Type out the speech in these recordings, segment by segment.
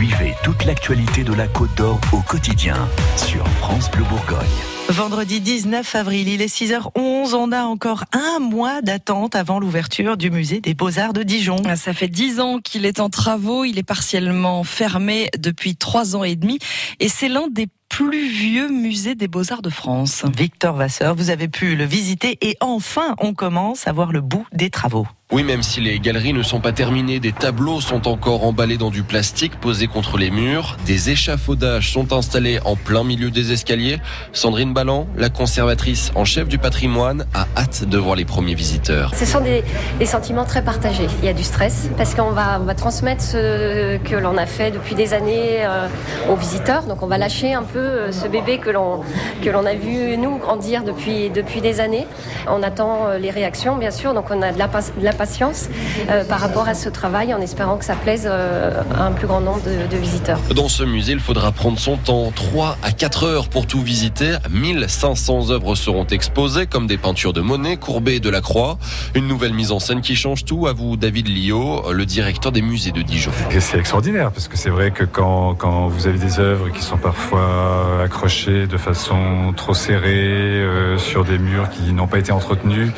Suivez toute l'actualité de la Côte d'Or au quotidien sur France Bleu Bourgogne. Vendredi 19 avril, il est 6h11. On a encore un mois d'attente avant l'ouverture du musée des Beaux-Arts de Dijon. Ah, ça fait dix ans qu'il est en travaux. Il est partiellement fermé depuis trois ans et demi. Et c'est l'un des plus vieux musée des beaux-arts de France. Victor Vasseur, vous avez pu le visiter et enfin on commence à voir le bout des travaux. Oui, même si les galeries ne sont pas terminées, des tableaux sont encore emballés dans du plastique posé contre les murs. Des échafaudages sont installés en plein milieu des escaliers. Sandrine Ballan, la conservatrice en chef du patrimoine, a hâte de voir les premiers visiteurs. Ce sont des, sentiments très partagés. Il y a du stress parce qu'on va, transmettre ce que l'on a fait depuis des années euh, aux visiteurs. Donc on va lâcher un peu euh, ce bébé que l'on que l'on a vu nous grandir depuis depuis des années. On attend euh, les réactions, bien sûr. Donc on a de la patience euh, par rapport à ce travail en espérant que ça plaise euh, à un plus grand nombre de, visiteurs. Dans ce musée, il faudra prendre son temps, 3 à 4 heures pour tout visiter. 1500 œuvres seront exposées comme des peintures de Monet, Courbet et Delacroix. Une nouvelle mise en scène qui change tout. À vous, David Lio, le directeur des musées de Dijon. C'est extraordinaire parce que c'est vrai que quand, quand vous avez des œuvres qui sont parfois accrochées de façon trop serrée euh, sur des murs qui n'ont pas été entretenus,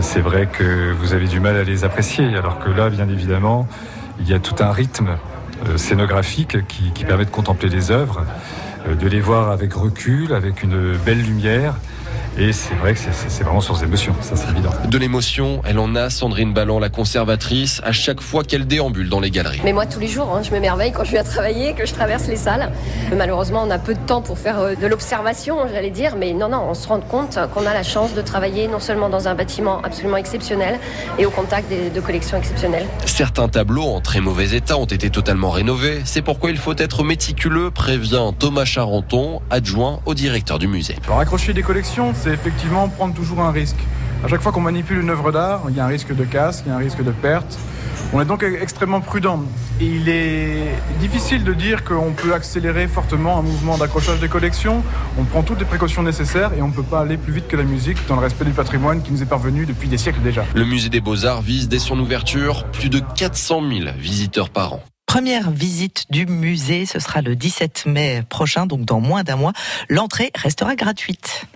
c'est vrai que vous avez du mal à les apprécier. Alors que là, bien évidemment, il y a tout un rythme euh, scénographique qui, permet de contempler les œuvres, euh, de les voir avec recul, avec une belle lumière. Et c'est vrai que c'est vraiment source d'émotion, ça c'est évident. De l'émotion, elle en a, Sandrine Ballan, la conservatrice, à chaque fois qu'elle déambule dans les galeries. Mais moi, tous les jours, hein, je m'émerveille quand je viens travailler, que je traverse les salles. Malheureusement, on a peu de temps pour faire euh, de l'observation, j'allais dire, mais non, non, on se rend compte qu'on a la chance de travailler non seulement dans un bâtiment absolument exceptionnel et au contact de collections exceptionnelles. Certains tableaux en très mauvais état ont été totalement rénovés. C'est pourquoi il faut être méticuleux, prévient Thomas Charenton, adjoint au directeur du musée. Alors, accrocher des collections, c'est effectivement prendre toujours un risque. À chaque fois qu'on manipule une œuvre d'art, il y a un risque de casse, il y a un risque de perte. On est donc extrêmement prudent. Et il est difficile de dire qu'on peut accélérer fortement un mouvement d'accrochage des collections. On prend toutes les précautions nécessaires et on ne peut pas aller plus vite que la musique dans le respect du patrimoine qui nous est parvenu depuis des siècles déjà. Le musée des beaux-arts vise dès son ouverture plus de 400 000 visiteurs par an. Première visite du musée, ce sera le 17 mai prochain, donc dans moins d'un mois. L'entrée restera gratuite.